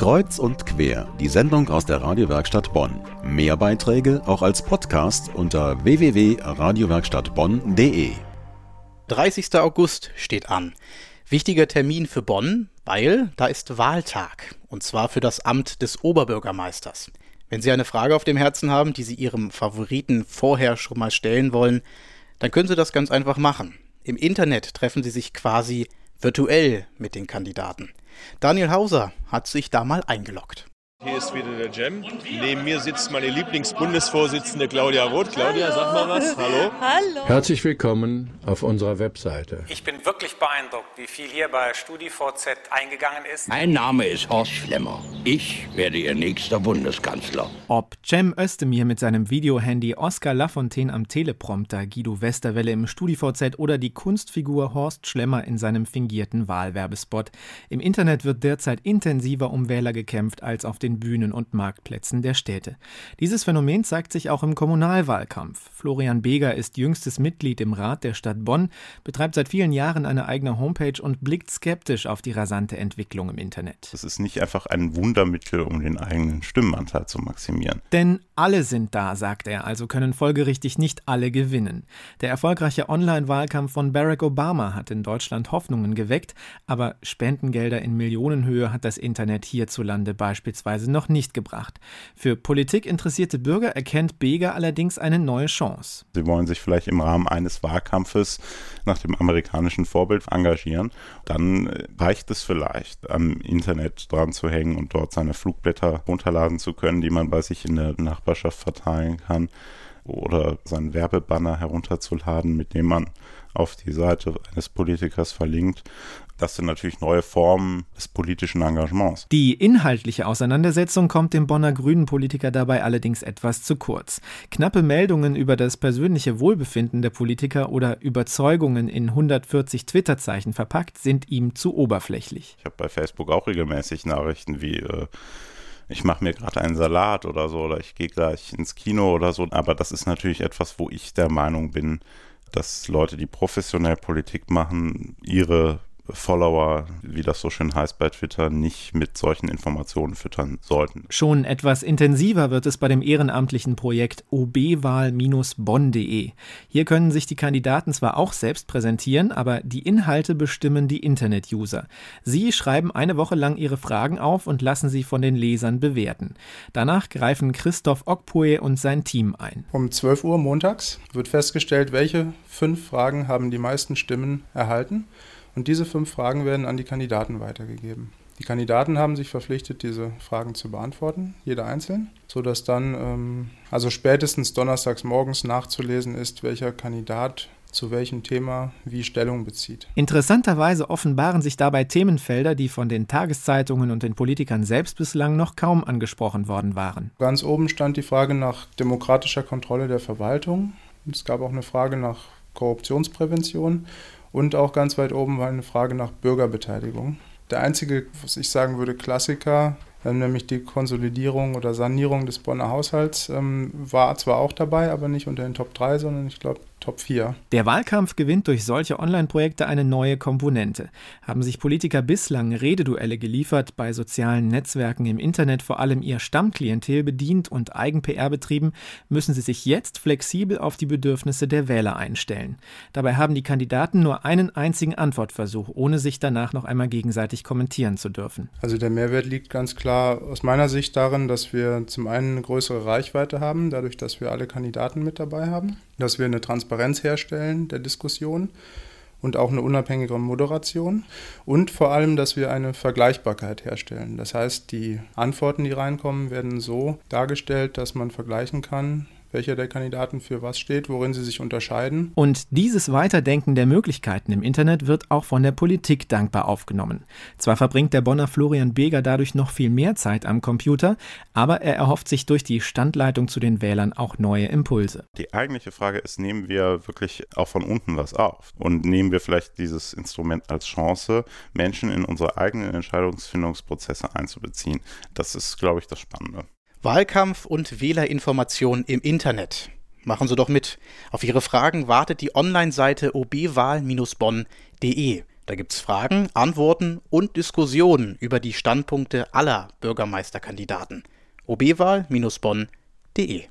Kreuz und quer, die Sendung aus der Radiowerkstatt Bonn. Mehr Beiträge auch als Podcast unter www.radiowerkstattbonn.de. 30. August steht an. Wichtiger Termin für Bonn, weil da ist Wahltag. Und zwar für das Amt des Oberbürgermeisters. Wenn Sie eine Frage auf dem Herzen haben, die Sie Ihrem Favoriten vorher schon mal stellen wollen, dann können Sie das ganz einfach machen. Im Internet treffen Sie sich quasi virtuell mit den Kandidaten. Daniel Hauser hat sich da mal eingeloggt. Hier ist wieder der Jam. Neben mir sitzt meine Lieblingsbundesvorsitzende Claudia Roth. Claudia, sag mal was. Hallo. Hallo. Herzlich willkommen auf unserer Webseite. Ich bin wirklich beeindruckt, wie viel hier bei StudiVZ eingegangen ist. Mein Name ist Horst Schlemmer. Ich werde Ihr nächster Bundeskanzler. Ob Cem Özdemir mit seinem Videohandy, Oskar Lafontaine am Teleprompter, Guido Westerwelle im StudiVZ oder die Kunstfigur Horst Schlemmer in seinem fingierten Wahlwerbespot. Im Internet wird derzeit intensiver um Wähler gekämpft als auf den den Bühnen und Marktplätzen der Städte. Dieses Phänomen zeigt sich auch im Kommunalwahlkampf. Florian Beger ist jüngstes Mitglied im Rat der Stadt Bonn, betreibt seit vielen Jahren eine eigene Homepage und blickt skeptisch auf die rasante Entwicklung im Internet. Das ist nicht einfach ein Wundermittel, um den eigenen Stimmenanteil zu maximieren. Denn alle sind da, sagt er, also können folgerichtig nicht alle gewinnen. Der erfolgreiche Online-Wahlkampf von Barack Obama hat in Deutschland Hoffnungen geweckt, aber Spendengelder in Millionenhöhe hat das Internet hierzulande beispielsweise Weise noch nicht gebracht. Für Politik interessierte Bürger erkennt Beger allerdings eine neue Chance. Sie wollen sich vielleicht im Rahmen eines Wahlkampfes nach dem amerikanischen Vorbild engagieren. Dann äh, reicht es vielleicht, am Internet dran zu hängen und dort seine Flugblätter runterladen zu können, die man bei sich in der Nachbarschaft verteilen kann oder seinen Werbebanner herunterzuladen, mit dem man auf die Seite eines Politikers verlinkt. Das sind natürlich neue Formen des politischen Engagements. Die inhaltliche Auseinandersetzung kommt dem Bonner Grünen-Politiker dabei allerdings etwas zu kurz. Knappe Meldungen über das persönliche Wohlbefinden der Politiker oder Überzeugungen in 140 Twitter-Zeichen verpackt sind ihm zu oberflächlich. Ich habe bei Facebook auch regelmäßig Nachrichten wie äh, ich mache mir gerade einen Salat oder so oder ich gehe gleich ins Kino oder so. Aber das ist natürlich etwas, wo ich der Meinung bin, dass Leute, die professionell Politik machen, ihre Follower, wie das so schön heißt bei Twitter, nicht mit solchen Informationen füttern sollten. Schon etwas intensiver wird es bei dem ehrenamtlichen Projekt obwahl-bonn.de. Hier können sich die Kandidaten zwar auch selbst präsentieren, aber die Inhalte bestimmen die Internet-User. Sie schreiben eine Woche lang ihre Fragen auf und lassen sie von den Lesern bewerten. Danach greifen Christoph Okpue und sein Team ein. Um 12 Uhr montags wird festgestellt, welche fünf Fragen haben die meisten Stimmen erhalten. Und diese fünf Fragen werden an die Kandidaten weitergegeben. Die Kandidaten haben sich verpflichtet, diese Fragen zu beantworten, jeder einzeln, sodass dann ähm, also spätestens donnerstags morgens nachzulesen ist, welcher Kandidat zu welchem Thema wie Stellung bezieht. Interessanterweise offenbaren sich dabei Themenfelder, die von den Tageszeitungen und den Politikern selbst bislang noch kaum angesprochen worden waren. Ganz oben stand die Frage nach demokratischer Kontrolle der Verwaltung. Es gab auch eine Frage nach Korruptionsprävention und auch ganz weit oben war eine Frage nach Bürgerbeteiligung. Der einzige, was ich sagen würde, Klassiker, ähm, nämlich die Konsolidierung oder Sanierung des Bonner Haushalts, ähm, war zwar auch dabei, aber nicht unter den Top 3, sondern ich glaube Top 4. Der Wahlkampf gewinnt durch solche Online-Projekte eine neue Komponente. Haben sich Politiker bislang Rededuelle geliefert, bei sozialen Netzwerken im Internet vor allem ihr Stammklientel bedient und Eigen-PR betrieben, müssen sie sich jetzt flexibel auf die Bedürfnisse der Wähler einstellen. Dabei haben die Kandidaten nur einen einzigen Antwortversuch, ohne sich danach noch einmal gegenseitig kommentieren zu dürfen. Also der Mehrwert liegt ganz klar aus meiner Sicht darin, dass wir zum einen eine größere Reichweite haben, dadurch, dass wir alle Kandidaten mit dabei haben dass wir eine Transparenz herstellen der Diskussion und auch eine unabhängige Moderation und vor allem, dass wir eine Vergleichbarkeit herstellen. Das heißt, die Antworten, die reinkommen, werden so dargestellt, dass man vergleichen kann, welcher der Kandidaten für was steht, worin sie sich unterscheiden. Und dieses Weiterdenken der Möglichkeiten im Internet wird auch von der Politik dankbar aufgenommen. Zwar verbringt der Bonner Florian Beger dadurch noch viel mehr Zeit am Computer, aber er erhofft sich durch die Standleitung zu den Wählern auch neue Impulse. Die eigentliche Frage ist, nehmen wir wirklich auch von unten was auf? Und nehmen wir vielleicht dieses Instrument als Chance, Menschen in unsere eigenen Entscheidungsfindungsprozesse einzubeziehen? Das ist, glaube ich, das Spannende. Wahlkampf und Wählerinformation im Internet. Machen Sie doch mit. Auf Ihre Fragen wartet die Online-Seite obwahl-bonn.de. Da gibt es Fragen, Antworten und Diskussionen über die Standpunkte aller Bürgermeisterkandidaten. obwahl-bonn.de